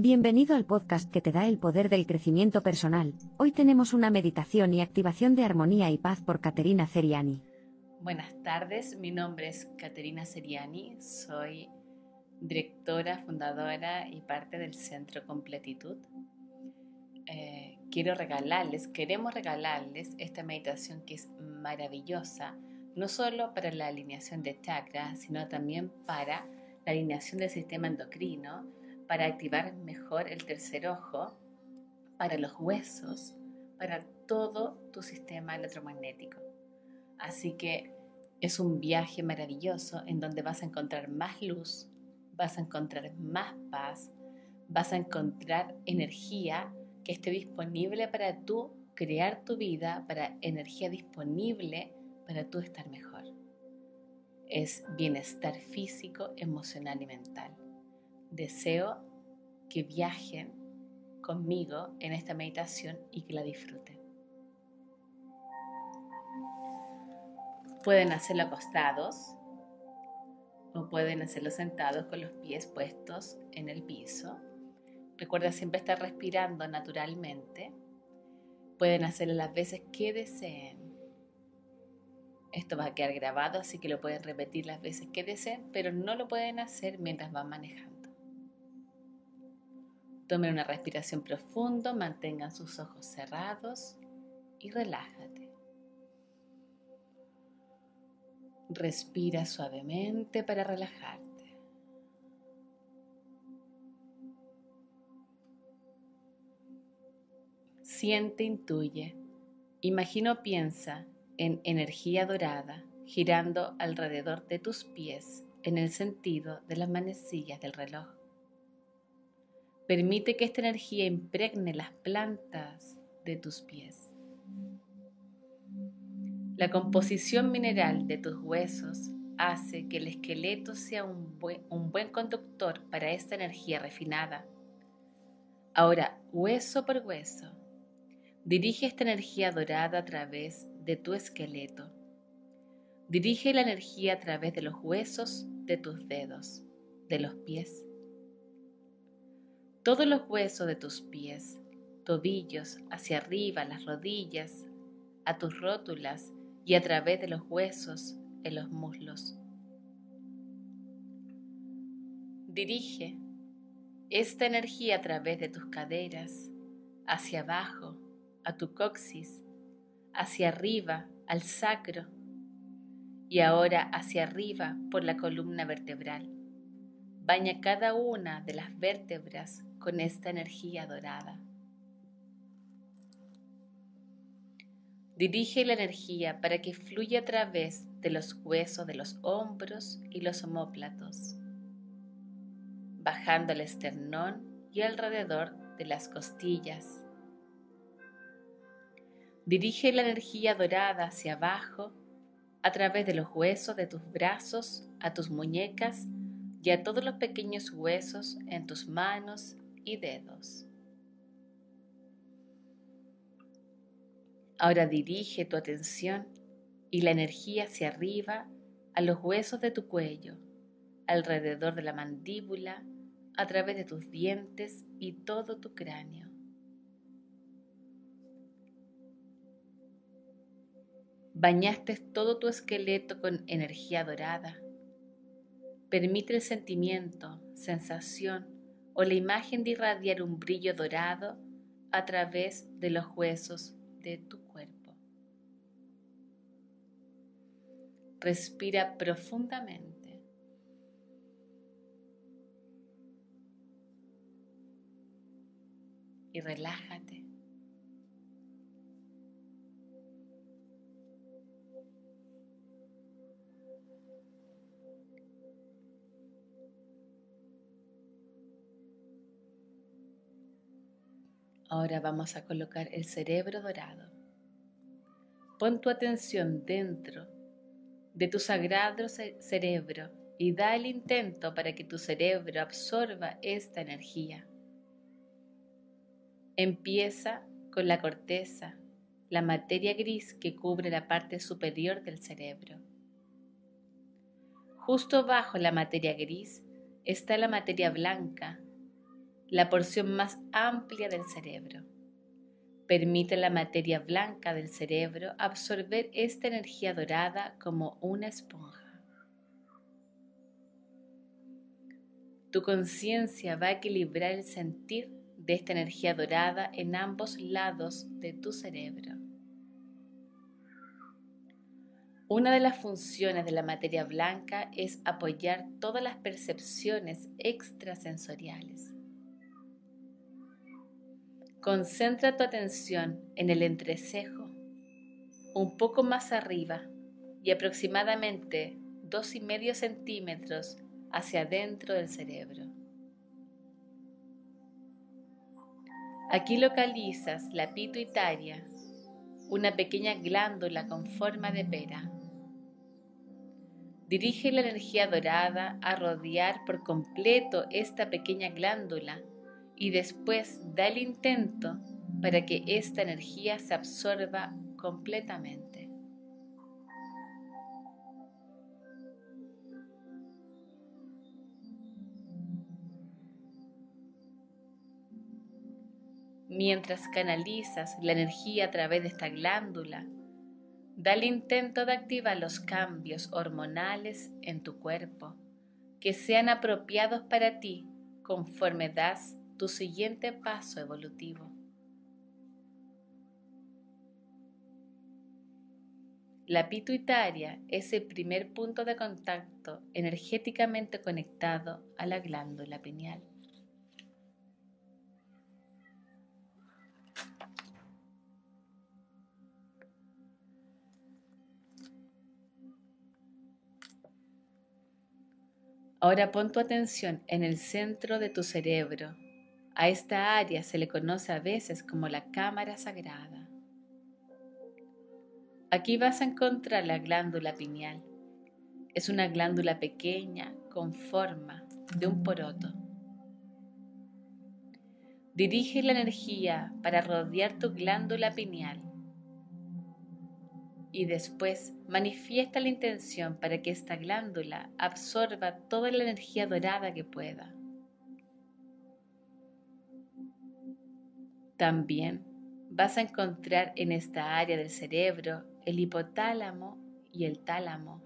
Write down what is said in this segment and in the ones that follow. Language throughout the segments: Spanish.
Bienvenido al podcast que te da el poder del crecimiento personal. Hoy tenemos una meditación y activación de armonía y paz por Caterina Seriani. Buenas tardes, mi nombre es Caterina Seriani, soy directora, fundadora y parte del Centro Completitud. Eh, quiero regalarles, queremos regalarles esta meditación que es maravillosa, no solo para la alineación de chakras, sino también para la alineación del sistema endocrino, para activar mejor el tercer ojo, para los huesos, para todo tu sistema electromagnético. Así que es un viaje maravilloso en donde vas a encontrar más luz, vas a encontrar más paz, vas a encontrar energía que esté disponible para tú crear tu vida, para energía disponible para tú estar mejor. Es bienestar físico, emocional y mental. Deseo que viajen conmigo en esta meditación y que la disfruten. Pueden hacerlo acostados o pueden hacerlo sentados con los pies puestos en el piso. Recuerda siempre estar respirando naturalmente. Pueden hacerlo las veces que deseen. Esto va a quedar grabado, así que lo pueden repetir las veces que deseen, pero no lo pueden hacer mientras van manejando. Tomen una respiración profunda, mantengan sus ojos cerrados y relájate. Respira suavemente para relajarte. Siente, intuye, imagino, piensa en energía dorada girando alrededor de tus pies en el sentido de las manecillas del reloj. Permite que esta energía impregne las plantas de tus pies. La composición mineral de tus huesos hace que el esqueleto sea un buen, conductor para esta energía refinada. Ahora, hueso por hueso, dirige esta energía dorada a través de tu esqueleto. Dirige la energía a través de los huesos de tus dedos, de los pies. Todos los huesos de tus pies, tobillos, hacia arriba, las rodillas, a tus rótulas y a través de los huesos en los muslos. Dirige esta energía a través de tus caderas, hacia abajo, a tu coxis, hacia arriba al sacro y ahora hacia arriba por la columna vertebral. Baña cada una de las vértebras con esta energía dorada. Dirige la energía para que fluya a través de los huesos de los hombros y los omóplatos, bajando al esternón y alrededor de las costillas, Dirige la energía dorada hacia abajo a través de los huesos de tus brazos, a tus muñecas y a todos los pequeños huesos en tus manos y dedos. Ahora dirige tu atención y la energía hacia arriba a los huesos de tu cuello, alrededor de la mandíbula, a través de tus dientes y todo tu cráneo. Bañaste todo tu esqueleto con energía dorada. Permite el sentimiento, sensación o la imagen de irradiar un brillo dorado a través de los huesos de tu cuerpo. Respira profundamente. Y relájate. Ahora vamos a colocar el cerebro dorado. Pon tu atención dentro de tu sagrado cerebro y da el intento para que tu cerebro absorba esta energía. Empieza con la corteza, la materia gris que cubre la parte superior del cerebro. Justo bajo la materia gris está la materia blanca la porción más amplia del cerebro. Permite a la materia blanca del cerebro absorber esta energía dorada como una esponja. Tu conciencia va a equilibrar el sentir de esta energía dorada en ambos lados de tu cerebro. Una de las funciones de la materia blanca es apoyar todas las percepciones extrasensoriales. Concentra tu atención en el entrecejo, un poco más arriba y aproximadamente dos y medio centímetros hacia adentro del cerebro. Aquí localizas la pituitaria, una pequeña glándula con forma de pera. Dirige la energía dorada a rodear por completo esta pequeña glándula y después da el intento para que esta energía se absorba completamente. Mientras canalizas la energía a través de esta glándula, Da el intento de activar los cambios hormonales en tu cuerpo que sean apropiados para ti conforme das tu siguiente paso evolutivo. La pituitaria es el primer punto de contacto energéticamente conectado a la glándula pineal. Ahora pon tu atención en el centro de tu cerebro. A esta área se le conoce a veces como la cámara sagrada. Aquí vas a encontrar la glándula pineal. Es una glándula pequeña con forma de un poroto. Dirige la energía para rodear tu glándula pineal y después manifiesta la intención para que esta glándula absorba toda la energía dorada que pueda. También vas a encontrar en esta área del cerebro el hipotálamo y el tálamo.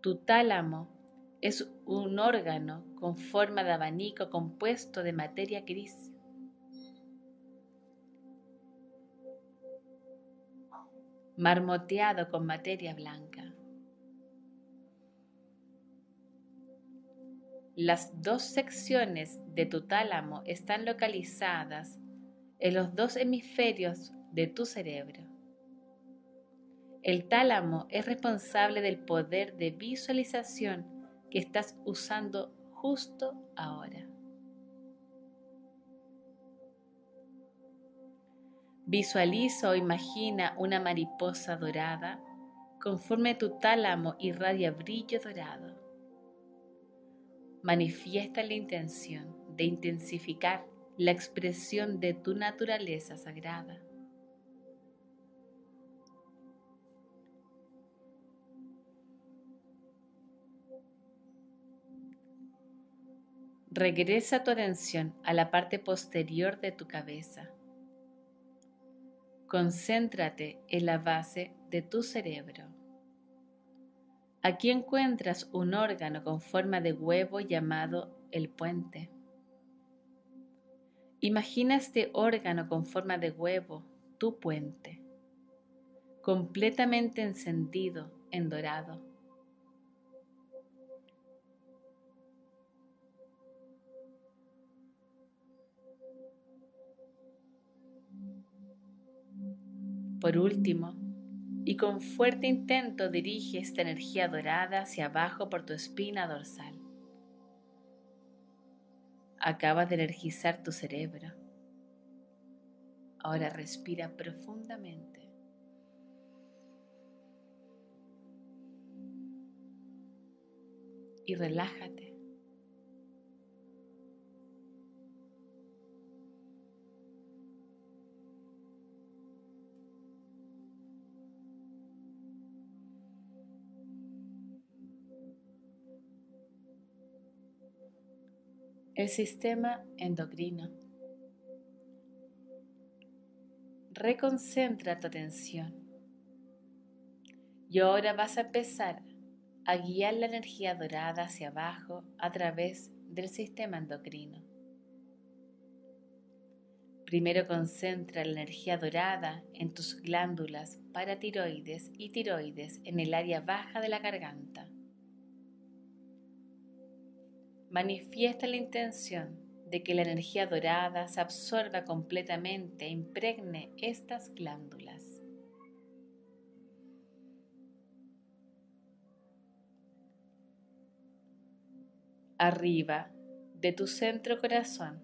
Tu tálamo es un órgano con forma de abanico compuesto de materia gris. marmoteado con materia blanca. Las dos secciones de tu tálamo están localizadas en los dos hemisferios de tu cerebro. El tálamo es responsable del poder de visualización que estás usando justo ahora. Visualiza o imagina una mariposa dorada conforme tu tálamo irradia brillo dorado. Manifiesta la intención de intensificar la expresión de tu naturaleza sagrada. Regresa tu atención a la parte posterior de tu cabeza Concéntrate en la base de tu cerebro. Aquí encuentras un órgano con forma de huevo llamado el puente. Imagina este órgano con forma de huevo, tu puente, completamente encendido en dorado. Por último, y con fuerte intento dirige esta energía dorada hacia abajo por tu espina dorsal. Acabas de energizar tu cerebro. Ahora respira profundamente. Y relájate. El sistema endocrino. Reconcentra tu atención. Y ahora vas a empezar a guiar la energía dorada hacia abajo a través del sistema endocrino. Primero concentra la energía dorada en tus glándulas paratiroides y tiroides en el área baja de la garganta. Manifiesta la intención de que la energía dorada se absorba completamente e impregne estas glándulas. Arriba de tu centro corazón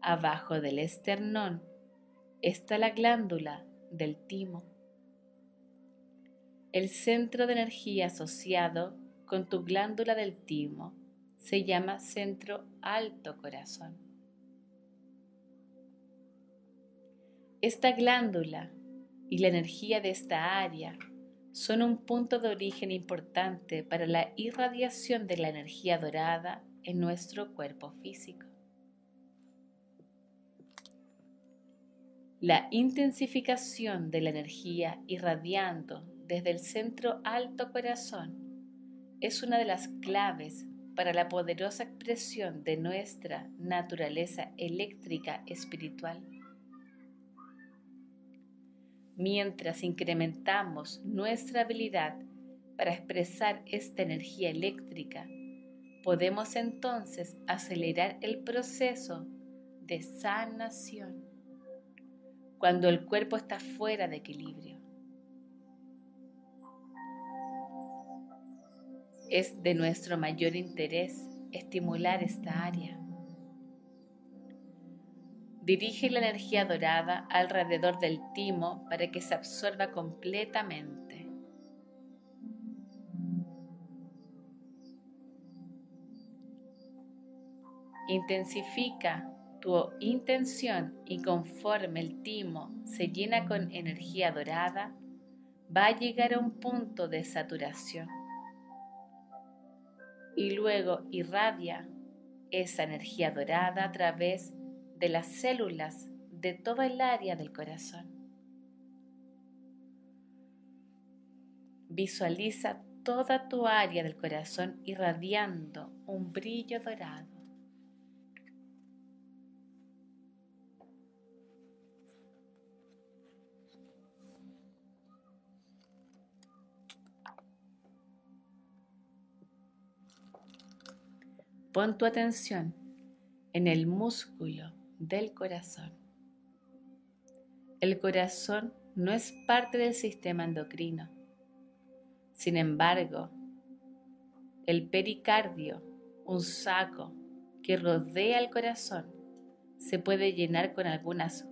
Abajo del esternón está la glándula del timo, el centro de energía asociado con tu glándula del timo se llama centro alto corazón. Esta glándula y la energía de esta área son un punto de origen importante para la irradiación de la energía dorada en nuestro cuerpo físico. La intensificación de la energía irradiando desde el centro alto corazón es una de las claves para la poderosa expresión de nuestra naturaleza eléctrica espiritual. Mientras incrementamos nuestra habilidad para expresar esta energía eléctrica, podemos entonces acelerar el proceso de sanación cuando el cuerpo está fuera de equilibrio. Es de nuestro mayor interés estimular esta área. Dirige la energía dorada alrededor del timo para que se absorba completamente. Intensifica tu intención y conforme el timo se llena con energía dorada, va a llegar a un punto de saturación. Y luego irradia esa energía dorada a través de las células de toda el área del corazón. Visualiza toda tu área del corazón irradiando un brillo dorado. Pon tu atención en el músculo del corazón. El corazón no es parte del sistema endocrino. Sin embargo, el pericardio, un saco que rodea el corazón, se puede llenar con algunas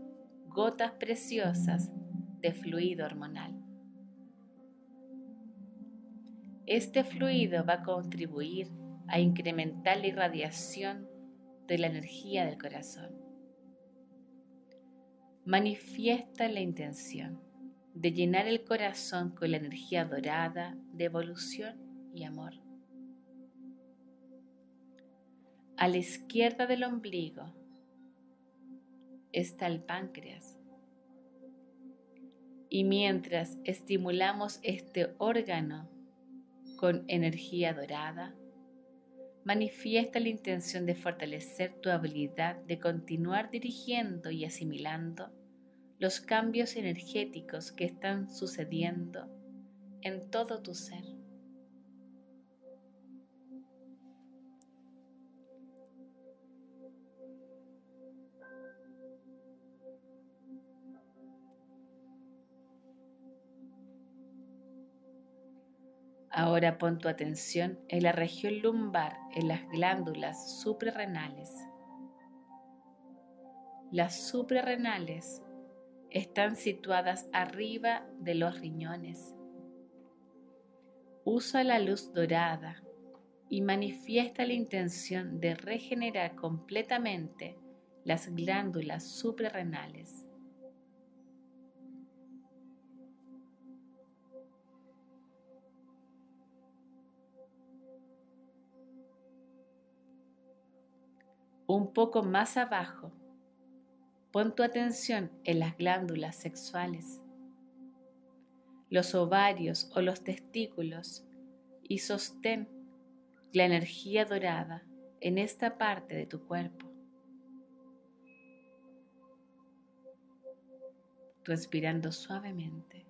gotas preciosas de fluido hormonal. Este fluido va a contribuir a incrementar la irradiación de la energía del corazón. Manifiesta la intención de llenar el corazón con la energía dorada de evolución y amor. A la izquierda del ombligo está el páncreas. Y mientras estimulamos este órgano con energía dorada, manifiesta la intención de fortalecer tu habilidad de continuar dirigiendo y asimilando los cambios energéticos que están sucediendo en todo tu ser. Ahora pon tu atención en la región lumbar, en las glándulas suprarrenales. Las suprarrenales están situadas arriba de los riñones. Usa la luz dorada y manifiesta la intención de regenerar completamente las glándulas suprarrenales. Un poco más abajo, pon tu atención en las glándulas sexuales, los ovarios o los testículos y sostén la energía dorada en esta parte de tu cuerpo. Respirando suavemente.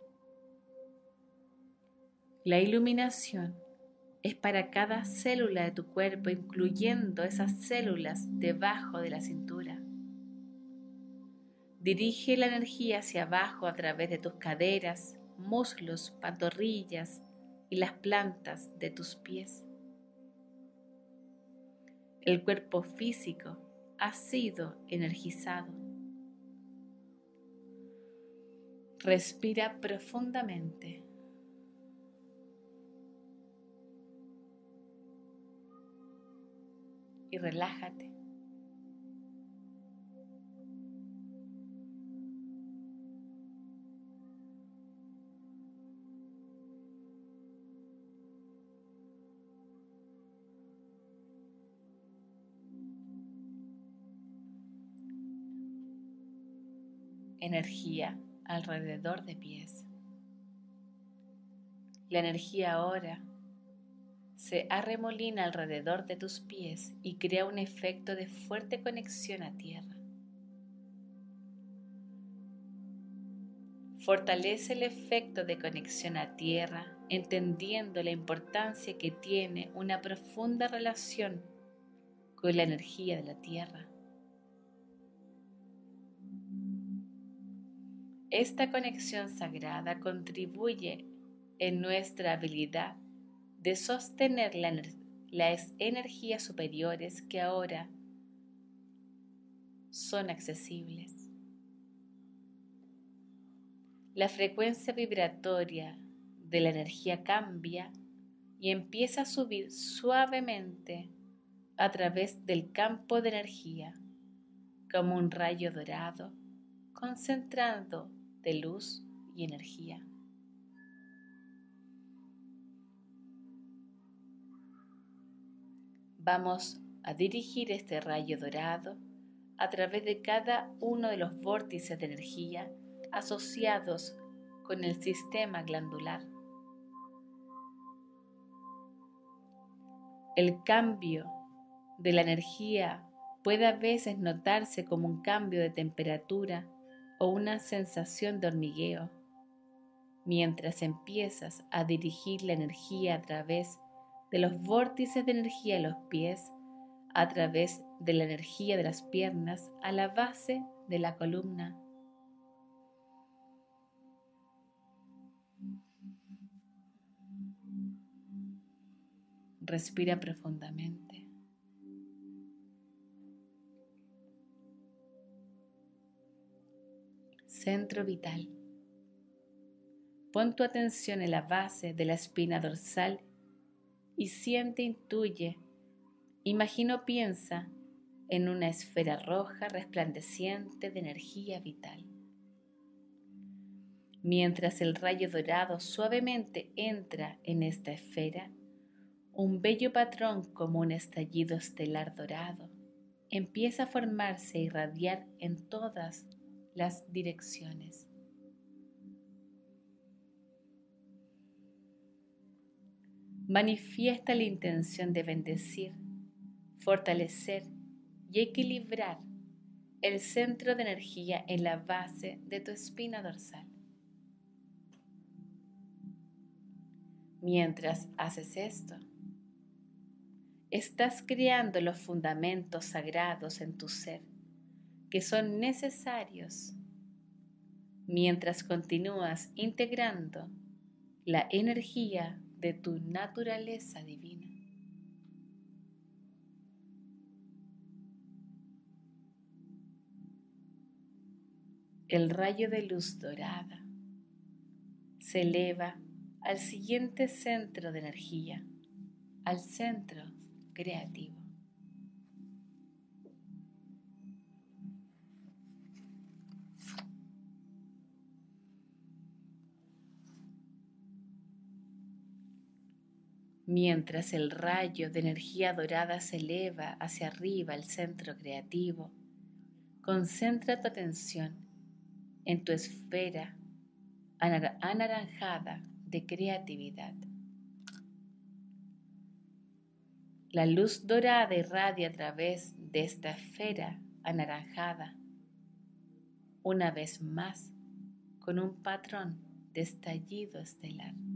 La iluminación es para cada célula de tu cuerpo, incluyendo esas células debajo de la cintura. Dirige la energía hacia abajo a través de tus caderas, muslos, pantorrillas y las plantas de tus pies. El cuerpo físico ha sido energizado. Respira profundamente. Y relájate. Energía alrededor de pies. La energía ahora se arremolina alrededor de tus pies y crea un efecto de fuerte conexión a tierra. Fortalece el efecto de conexión a tierra, entendiendo la importancia que tiene una profunda relación con la energía de la tierra. Esta conexión sagrada contribuye en nuestra habilidad de sostener las energías superiores que ahora son accesibles. La frecuencia vibratoria de la energía cambia y empieza a subir suavemente a través del campo de energía como un rayo dorado concentrando de luz y energía. Vamos a dirigir este rayo dorado a través de cada uno de los vórtices de energía asociados con el sistema glandular. El cambio de la energía puede a veces notarse como un cambio de temperatura o una sensación de hormigueo, mientras empiezas a dirigir la energía a través de los vórtices de energía de los pies a través de la energía de las piernas a la base de la columna. Respira profundamente. Centro vital. Pon tu atención en la base de la espina dorsal y siente, intuye, imagino, piensa en una esfera roja resplandeciente de energía vital. Mientras el rayo dorado suavemente entra en esta esfera, un bello patrón como un estallido estelar dorado empieza a formarse e irradiar en todas las direcciones. Manifiesta la intención de bendecir, fortalecer y equilibrar el centro de energía en la base de tu espina dorsal. Mientras haces esto, estás creando los fundamentos sagrados en tu ser que son necesarios mientras continúas integrando la energía de tu naturaleza divina. El rayo de luz dorada se eleva al siguiente centro de energía, al centro creativo. Mientras el rayo de energía dorada se eleva hacia arriba al centro creativo, concentra tu atención en tu esfera anaranjada de creatividad. La luz dorada irradia a través de esta esfera anaranjada, una vez más con un patrón de estallido estelar.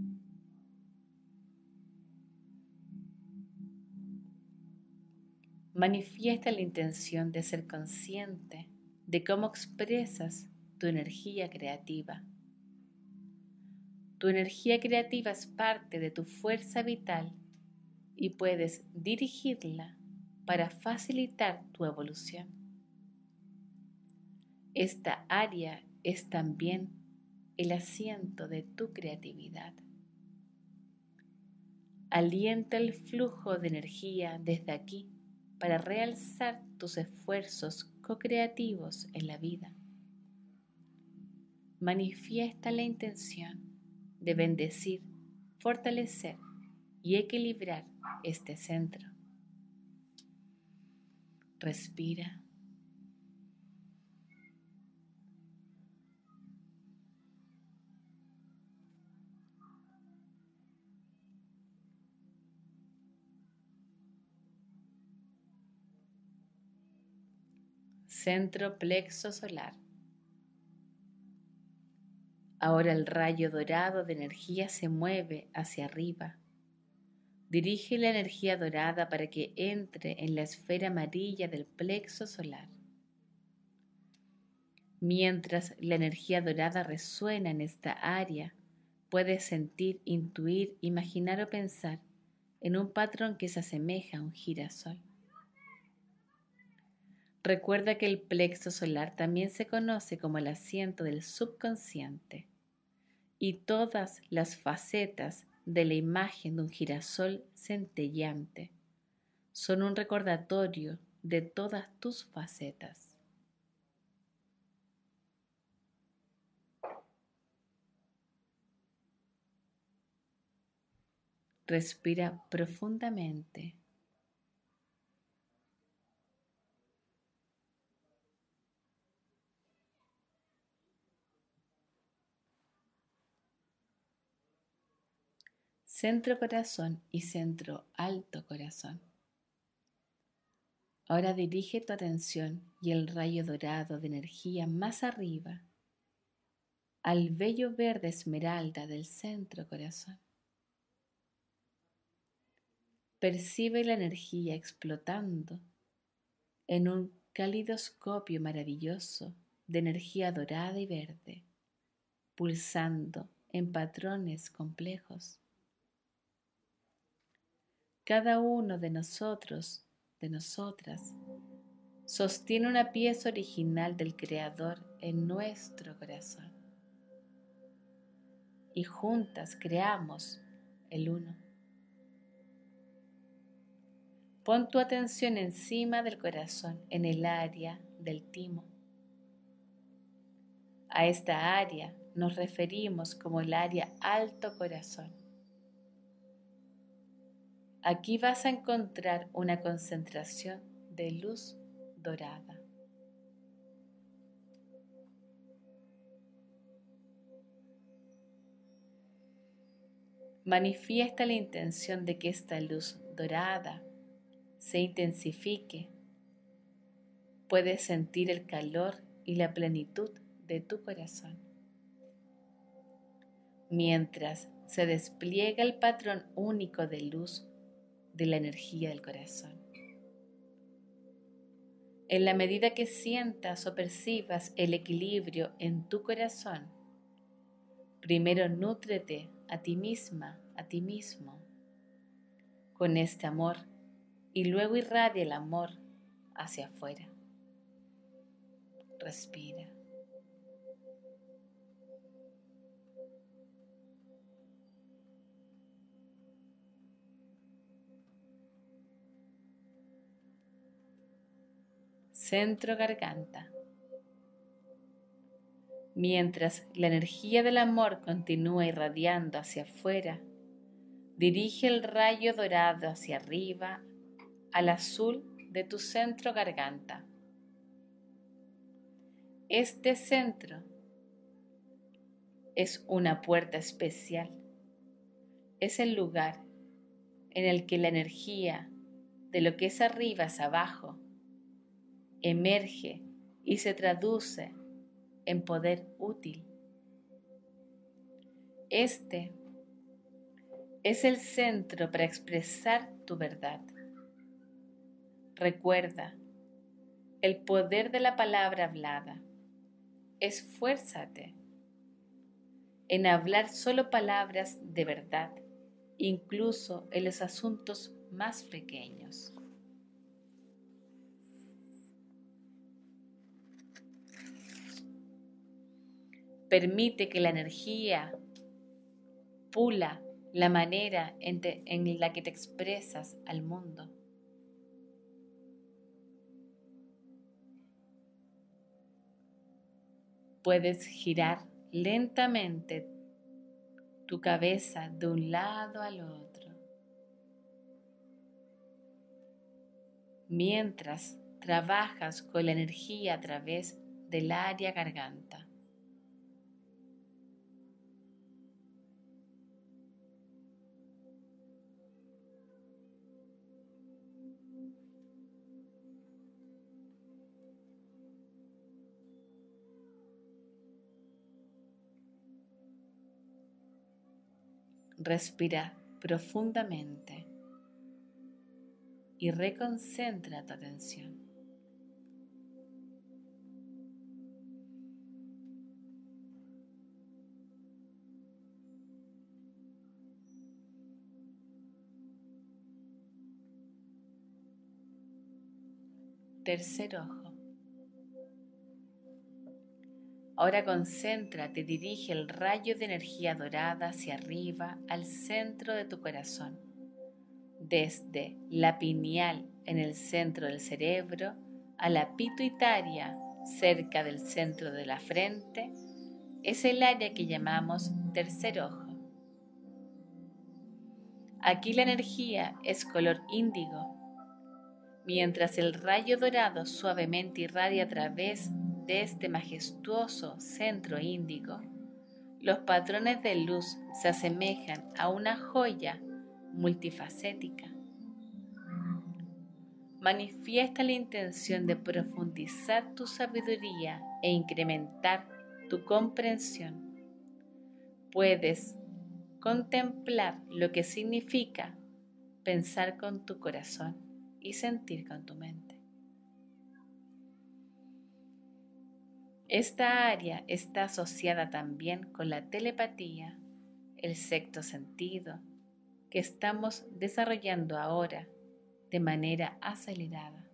Manifiesta la intención de ser consciente de cómo expresas tu energía creativa. Tu energía creativa es parte de tu fuerza vital y puedes dirigirla para facilitar tu evolución. Esta área es también el asiento de tu creatividad. Alienta el flujo de energía desde aquí para realzar tus esfuerzos co-creativos en la vida. Manifiesta la intención de bendecir, fortalecer y equilibrar este centro. Respira. Centro plexo solar. Ahora el rayo dorado de energía se mueve hacia arriba. Dirige la energía dorada para que entre en la esfera amarilla del plexo solar. Mientras la energía dorada resuena en esta área, puedes sentir, intuir, imaginar o pensar en un patrón que se asemeja a un girasol. Recuerda que el plexo solar también se conoce como el asiento del subconsciente y todas las facetas de la imagen de un girasol centellante son un recordatorio de todas tus facetas. Respira profundamente. Centro corazón y centro alto corazón. Ahora dirige tu atención y el rayo dorado de energía más arriba al bello verde esmeralda del centro corazón. Percibe la energía explotando en un calidoscopio maravilloso de energía dorada y verde, pulsando en patrones complejos. Cada uno de nosotros, de nosotras, sostiene una pieza original del Creador en nuestro corazón. Y juntas creamos el uno. Pon tu atención encima del corazón, en el área del timo. A esta área nos referimos como el área alto corazón. Aquí vas a encontrar una concentración de luz dorada. Manifiesta la intención de que esta luz dorada se intensifique. Puedes sentir el calor y la plenitud de tu corazón. Mientras se despliega el patrón único de luz de la energía del corazón. En la medida que sientas o percibas el equilibrio en tu corazón, primero nútrete a ti misma, a ti mismo, con este amor y luego irradia el amor hacia afuera. Respira. Centro garganta. Mientras la energía del amor continúa irradiando hacia afuera, Dirige el rayo dorado hacia arriba al azul de tu centro garganta. Este centro es una puerta especial. Es el lugar en el que la energía de lo que es arriba es abajo emerge y se traduce en poder útil. Este es el centro para expresar tu verdad. Recuerda, el poder de la palabra hablada. Esfuérzate en hablar solo palabras de verdad, incluso en los asuntos más pequeños. Permite que la energía pula la manera en, la que te expresas al mundo. Puedes girar lentamente tu cabeza de un lado al otro, mientras trabajas con la energía a través del área garganta. Respira profundamente y reconcentra tu atención. Tercer ojo. Ahora concéntrate, dirige el rayo de energía dorada hacia arriba al centro de tu corazón, desde la pineal en el centro del cerebro a la pituitaria cerca del centro de la frente, es el área que llamamos tercer ojo. Aquí la energía es color índigo, mientras el rayo dorado suavemente irradia a través de este majestuoso centro índigo, los patrones de luz se asemejan a una joya multifacética. Manifiesta la intención de profundizar tu sabiduría e incrementar tu comprensión. Puedes contemplar lo que significa pensar con tu corazón y sentir con tu mente. Esta área está asociada también con la telepatía, el sexto sentido, que estamos desarrollando ahora de manera acelerada.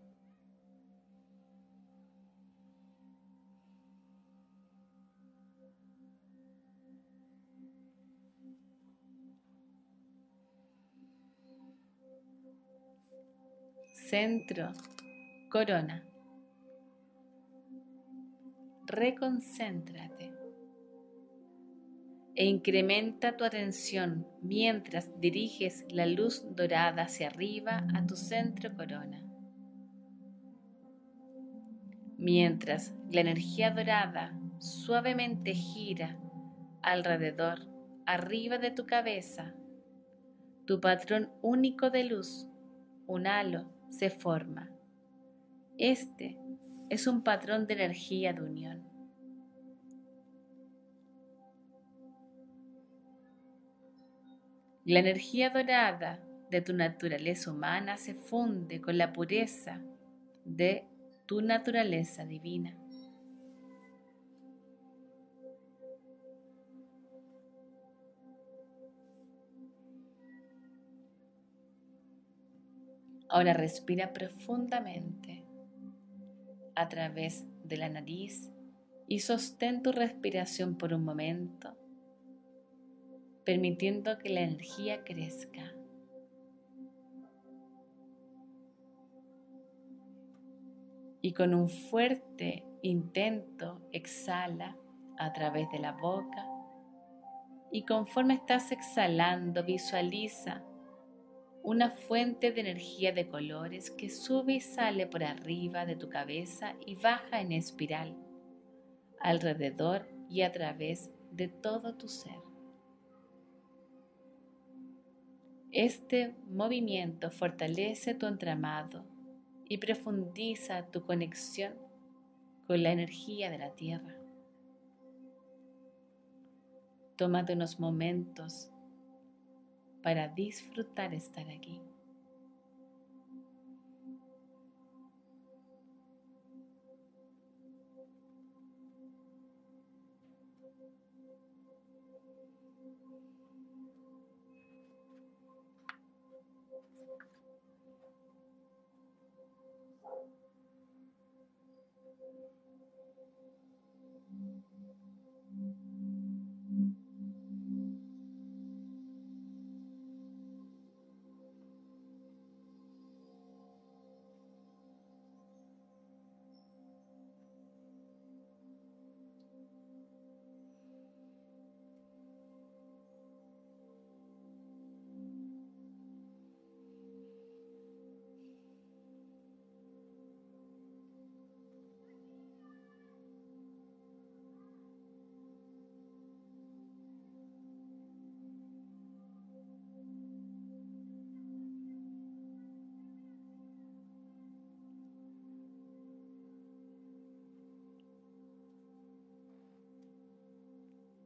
Centro, corona reconcéntrate e incrementa tu atención mientras diriges la luz dorada hacia arriba a tu centro corona. Mientras la energía dorada suavemente gira alrededor, arriba de tu cabeza, tu patrón único de luz, un halo, se forma. Este es un patrón de energía de unión. La energía dorada de tu naturaleza humana se funde con la pureza de tu naturaleza divina. Ahora respira profundamente a través de la nariz y sostén tu respiración por un momento, permitiendo que la energía crezca. Y con un fuerte intento exhala a través de la boca Y conforme estás exhalando, visualiza una fuente de energía de colores que sube y sale por arriba de tu cabeza y baja en espiral, alrededor y a través de todo tu ser. Este movimiento fortalece tu entramado y profundiza tu conexión con la energía de la Tierra. Tómate unos momentos para disfrutar estar aquí.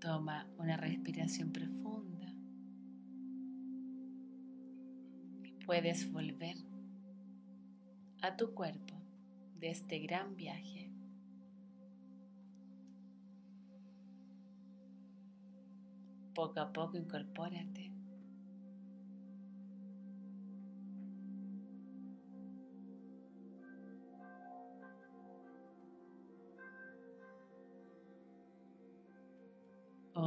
Toma una respiración profunda y puedes volver a tu cuerpo de este gran viaje. Poco a poco incorpórate.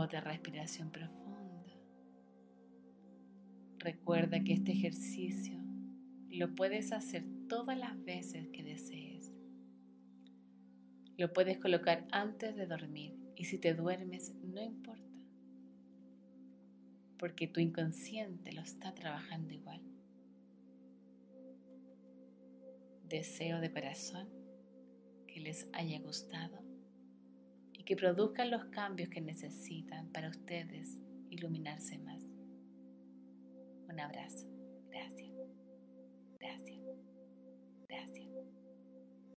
Otra respiración profunda. Recuerda que este ejercicio lo puedes hacer todas las veces que desees. Lo puedes colocar antes de dormir y si te duermes no importa, porque tu inconsciente lo está trabajando igual. Deseo de corazón que les haya gustado que produzcan los cambios que necesitan para ustedes iluminarse más. Un abrazo. Gracias.